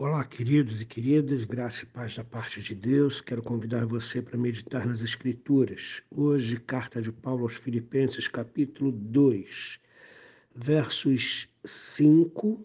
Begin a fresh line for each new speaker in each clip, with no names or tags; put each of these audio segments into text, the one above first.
Olá, queridos e queridas, graça e paz da parte de Deus. Quero convidar você para meditar nas Escrituras. Hoje, carta de Paulo aos Filipenses, capítulo 2, versos 5,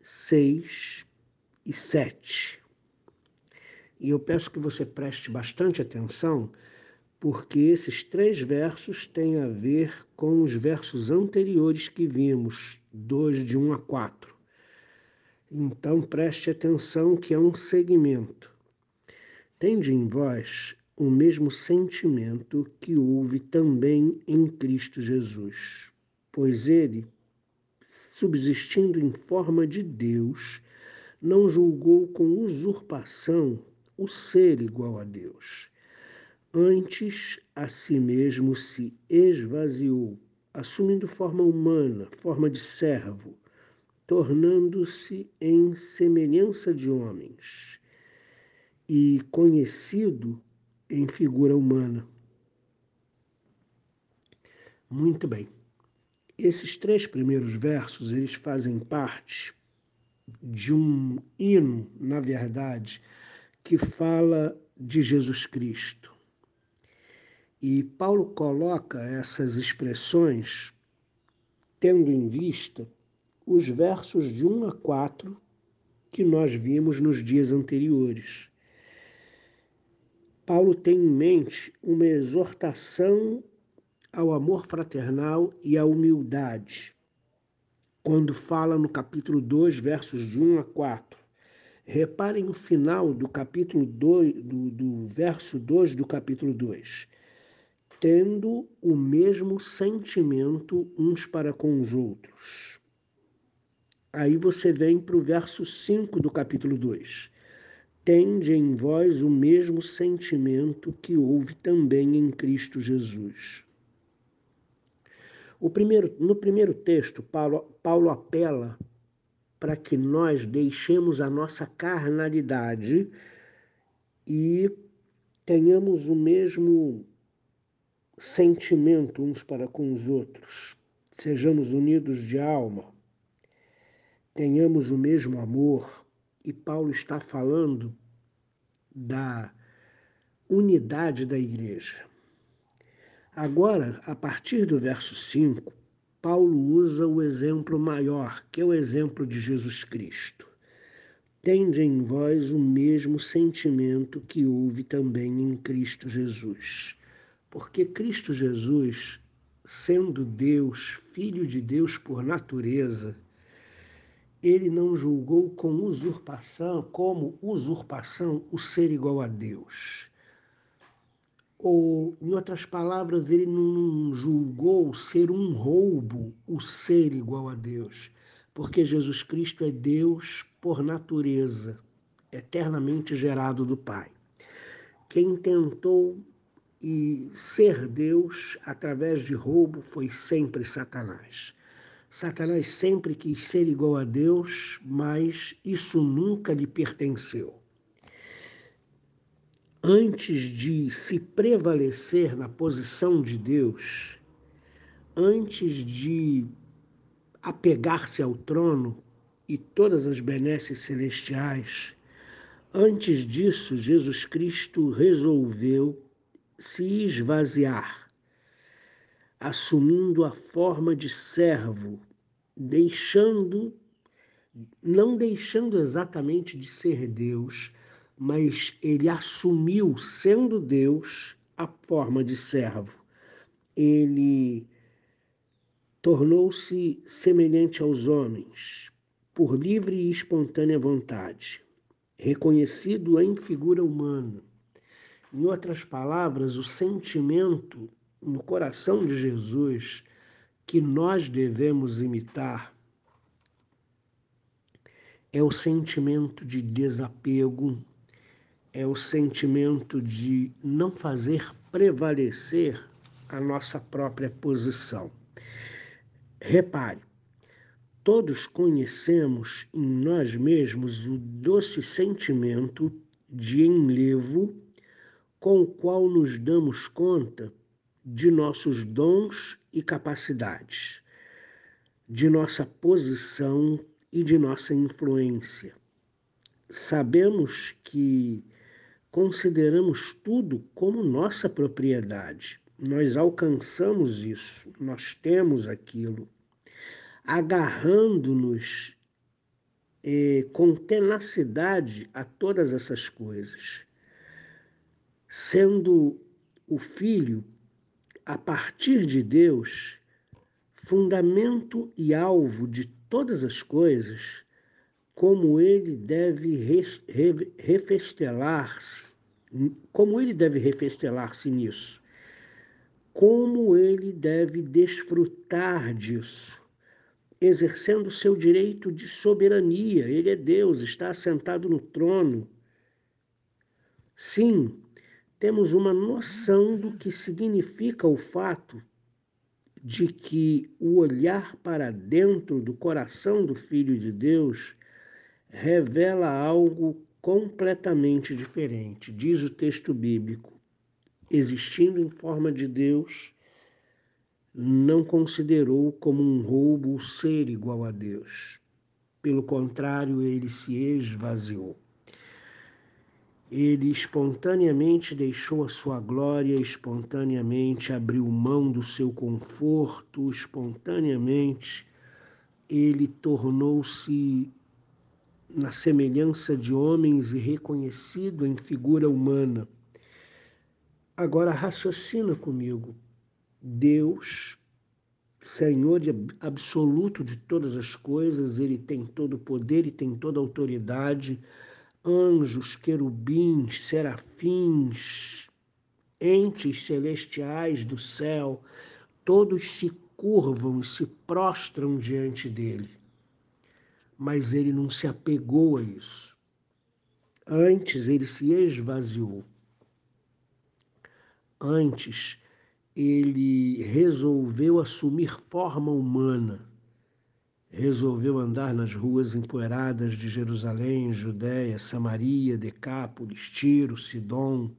6 e 7. E eu peço que você preste bastante atenção, porque esses três versos têm a ver com os versos anteriores que vimos, 2 de 1 a 4. Então preste atenção que é um segmento. Tende em vós o mesmo sentimento que houve também em Cristo Jesus, pois ele, subsistindo em forma de Deus, não julgou com usurpação o ser igual a Deus. Antes, a si mesmo se esvaziou, assumindo forma humana, forma de servo tornando-se em semelhança de homens e conhecido em figura humana. Muito bem. Esses três primeiros versos, eles fazem parte de um hino, na verdade, que fala de Jesus Cristo. E Paulo coloca essas expressões tendo em vista os versos de 1 a 4 que nós vimos nos dias anteriores. Paulo tem em mente uma exortação ao amor fraternal e à humildade, quando fala no capítulo 2, versos de 1 a 4. Reparem o final do capítulo 2, do, do verso 2 do capítulo 2. Tendo o mesmo sentimento uns para com os outros. Aí você vem para o verso 5 do capítulo 2. Tende em vós o mesmo sentimento que houve também em Cristo Jesus. Primeiro, no primeiro texto, Paulo, Paulo apela para que nós deixemos a nossa carnalidade e tenhamos o mesmo sentimento uns para com os outros, sejamos unidos de alma tenhamos o mesmo amor, e Paulo está falando da unidade da igreja. Agora, a partir do verso 5, Paulo usa o exemplo maior, que é o exemplo de Jesus Cristo. Tende em vós o mesmo sentimento que houve também em Cristo Jesus. Porque Cristo Jesus, sendo Deus, Filho de Deus por natureza, ele não julgou com usurpação, como usurpação, o ser igual a Deus. Ou, em outras palavras, ele não julgou ser um roubo o ser igual a Deus, porque Jesus Cristo é Deus por natureza, eternamente gerado do Pai. Quem tentou e ser Deus através de roubo foi sempre Satanás. Satanás sempre quis ser igual a Deus, mas isso nunca lhe pertenceu. Antes de se prevalecer na posição de Deus, antes de apegar-se ao trono e todas as benesses celestiais, antes disso, Jesus Cristo resolveu se esvaziar assumindo a forma de servo, deixando, não deixando exatamente de ser Deus, mas ele assumiu, sendo Deus, a forma de servo. Ele tornou-se semelhante aos homens, por livre e espontânea vontade, reconhecido em figura humana. Em outras palavras, o sentimento no coração de Jesus que nós devemos imitar é o sentimento de desapego, é o sentimento de não fazer prevalecer a nossa própria posição. Repare, todos conhecemos em nós mesmos o doce sentimento de enlevo com o qual nos damos conta de nossos dons e capacidades, de nossa posição e de nossa influência. sabemos que consideramos tudo como nossa propriedade. Nós alcançamos isso, nós temos aquilo, agarrando-nos eh, com tenacidade a todas essas coisas, sendo o Filho, a partir de Deus, fundamento e alvo de todas as coisas, como ele deve refestelar-se, como ele deve refestelar-se nisso, como ele deve desfrutar disso, exercendo seu direito de soberania. Ele é Deus, está assentado no trono. Sim, temos uma noção do que significa o fato de que o olhar para dentro do coração do Filho de Deus revela algo completamente diferente. Diz o texto bíblico: existindo em forma de Deus, não considerou como um roubo o ser igual a Deus. Pelo contrário, ele se esvaziou. Ele espontaneamente deixou a sua glória, espontaneamente abriu mão do seu conforto, espontaneamente ele tornou-se na semelhança de homens e reconhecido em figura humana. Agora raciocina comigo. Deus, Senhor absoluto de todas as coisas, ele tem todo o poder e tem toda a autoridade. Anjos, querubins, serafins, entes celestiais do céu, todos se curvam e se prostram diante dele mas ele não se apegou a isso. Antes, ele se esvaziou. Antes, ele resolveu assumir forma humana. Resolveu andar nas ruas empoeiradas de Jerusalém, Judéia, Samaria, Decápolis, Tiro, Sidom.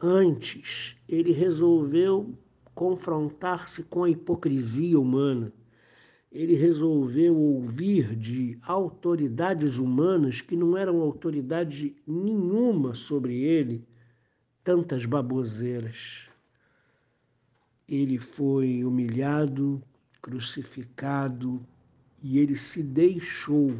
Antes, ele resolveu confrontar-se com a hipocrisia humana ele resolveu ouvir de autoridades humanas que não eram autoridade nenhuma sobre ele tantas baboseiras. Ele foi humilhado, crucificado e ele se deixou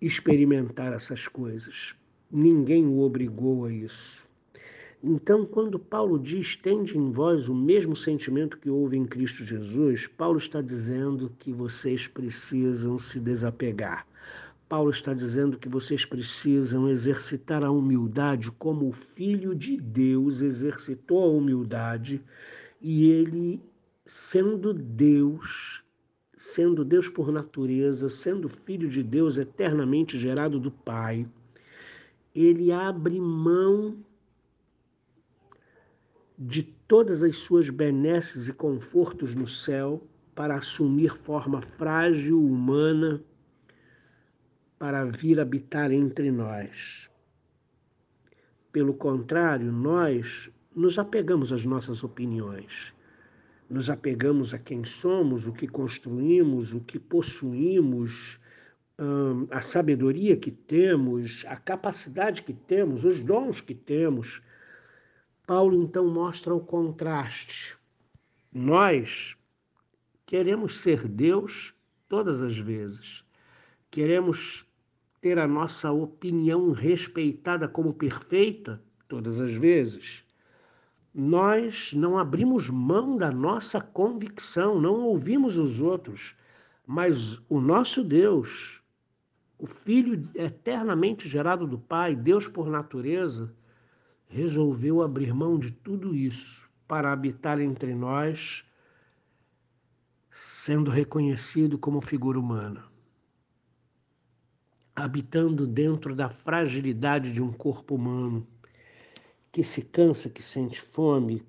experimentar essas coisas. Ninguém o obrigou a isso. Então, quando Paulo diz: tende em vós o mesmo sentimento que houve em Cristo Jesus, Paulo está dizendo que vocês precisam se desapegar. Paulo está dizendo que vocês precisam exercitar a humildade como o Filho de Deus exercitou a humildade e ele, sendo Deus, sendo Deus por natureza, sendo Filho de Deus eternamente gerado do Pai, ele abre mão de todas as suas benesses e confortos no céu para assumir forma frágil, humana, para vir habitar entre nós. Pelo contrário, nós nos apegamos às nossas opiniões, nos apegamos a quem somos, o que construímos, o que possuímos, a sabedoria que temos, a capacidade que temos, os dons que temos Paulo então mostra o contraste. Nós queremos ser Deus todas as vezes. Queremos ter a nossa opinião respeitada como perfeita todas as vezes. Nós não abrimos mão da nossa convicção, não ouvimos os outros, mas o nosso Deus, o Filho eternamente gerado do Pai, Deus por natureza, resolveu abrir mão de tudo isso para habitar entre nós, sendo reconhecido como figura humana, habitando dentro da fragilidade de um corpo humano que se cansa, que sente fome,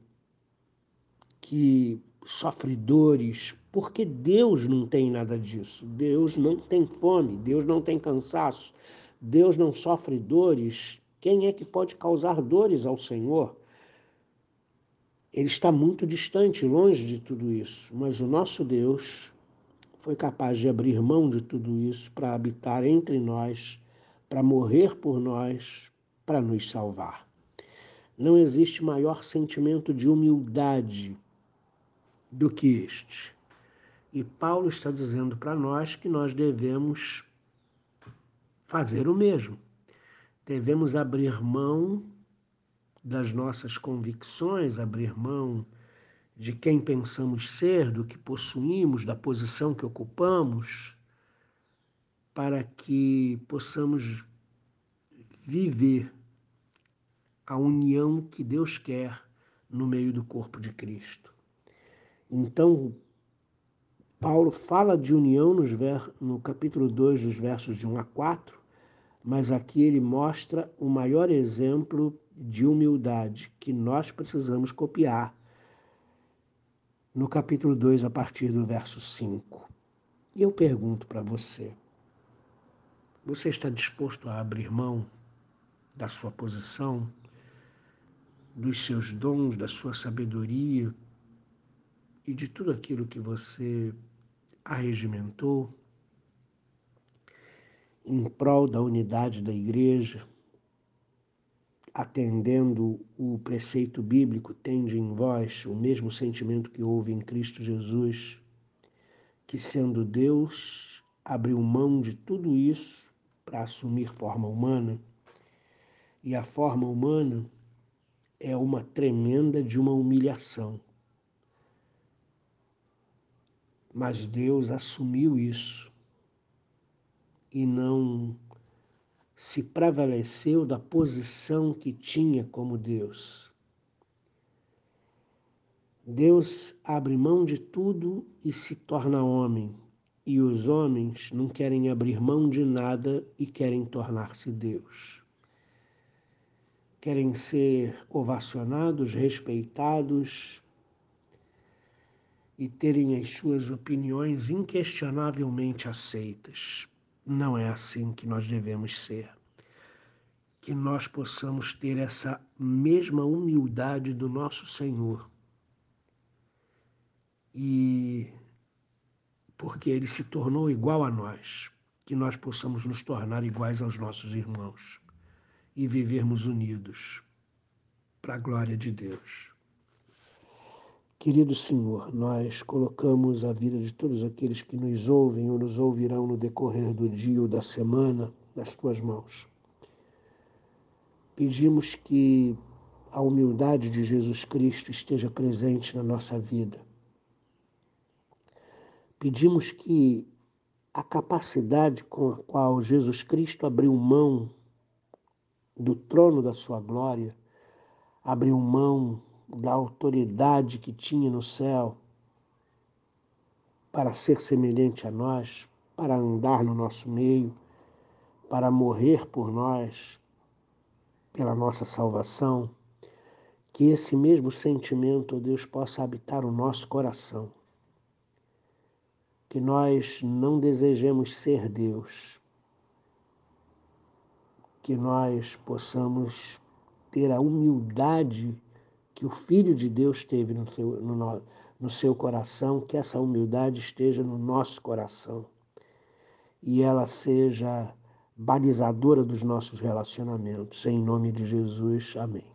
que sofre dores, porque Deus não tem nada disso. Deus não tem fome, Deus não tem cansaço, Deus não sofre dores, quem é que pode causar dores ao Senhor? Ele está muito distante, longe de tudo isso, mas o nosso Deus, foi capaz de abrir mão de tudo isso para habitar entre nós, para morrer por nós, para nos salvar. Não existe maior sentimento de humildade do que este. E Paulo está dizendo para nós que nós devemos fazer o mesmo. Devemos abrir mão das nossas convicções, abrir mão de quem pensamos ser, do que possuímos, da posição que ocupamos, para que possamos viver a união que Deus quer no meio do corpo de Cristo. Então, Paulo fala de união no capítulo 2, dos versos de 1 a 4, mas aqui ele mostra o maior exemplo de humildade que nós precisamos copiar no capítulo 2, a partir do verso 5. E eu pergunto para você: você está disposto a abrir mão da sua posição, dos seus dons, da sua sabedoria e de tudo aquilo que você arregimentou em prol da unidade da igreja? atendendo o preceito bíblico, tende em vós o mesmo sentimento que houve em Cristo Jesus, que sendo Deus, abriu mão de tudo isso para assumir forma humana. E a forma humana é uma tremenda de uma humilhação. Mas Deus assumiu isso e não se prevaleceu da posição que tinha como Deus. Deus abre mão de tudo e se torna homem, e os homens não querem abrir mão de nada e querem tornar-se Deus. Querem ser ovacionados, respeitados e terem as suas opiniões inquestionavelmente aceitas. Não é assim que nós devemos ser. Que nós possamos ter essa mesma humildade do nosso Senhor. E porque ele se tornou igual a nós, que nós possamos nos tornar iguais aos nossos irmãos e vivermos unidos para a glória de Deus. Querido Senhor, nós colocamos a vida de todos aqueles que nos ouvem ou nos ouvirão no decorrer do dia ou da semana nas tuas mãos. Pedimos que a humildade de Jesus Cristo esteja presente na nossa vida. Pedimos que a capacidade com a qual Jesus Cristo abriu mão do trono da sua glória, abriu mão da autoridade que tinha no céu para ser semelhante a nós, para andar no nosso meio, para morrer por nós, pela nossa salvação, que esse mesmo sentimento, ó Deus, possa habitar o nosso coração. Que nós não desejemos ser Deus, que nós possamos ter a humildade que o Filho de Deus teve no seu, no, no seu coração, que essa humildade esteja no nosso coração e ela seja balizadora dos nossos relacionamentos. Em nome de Jesus, amém.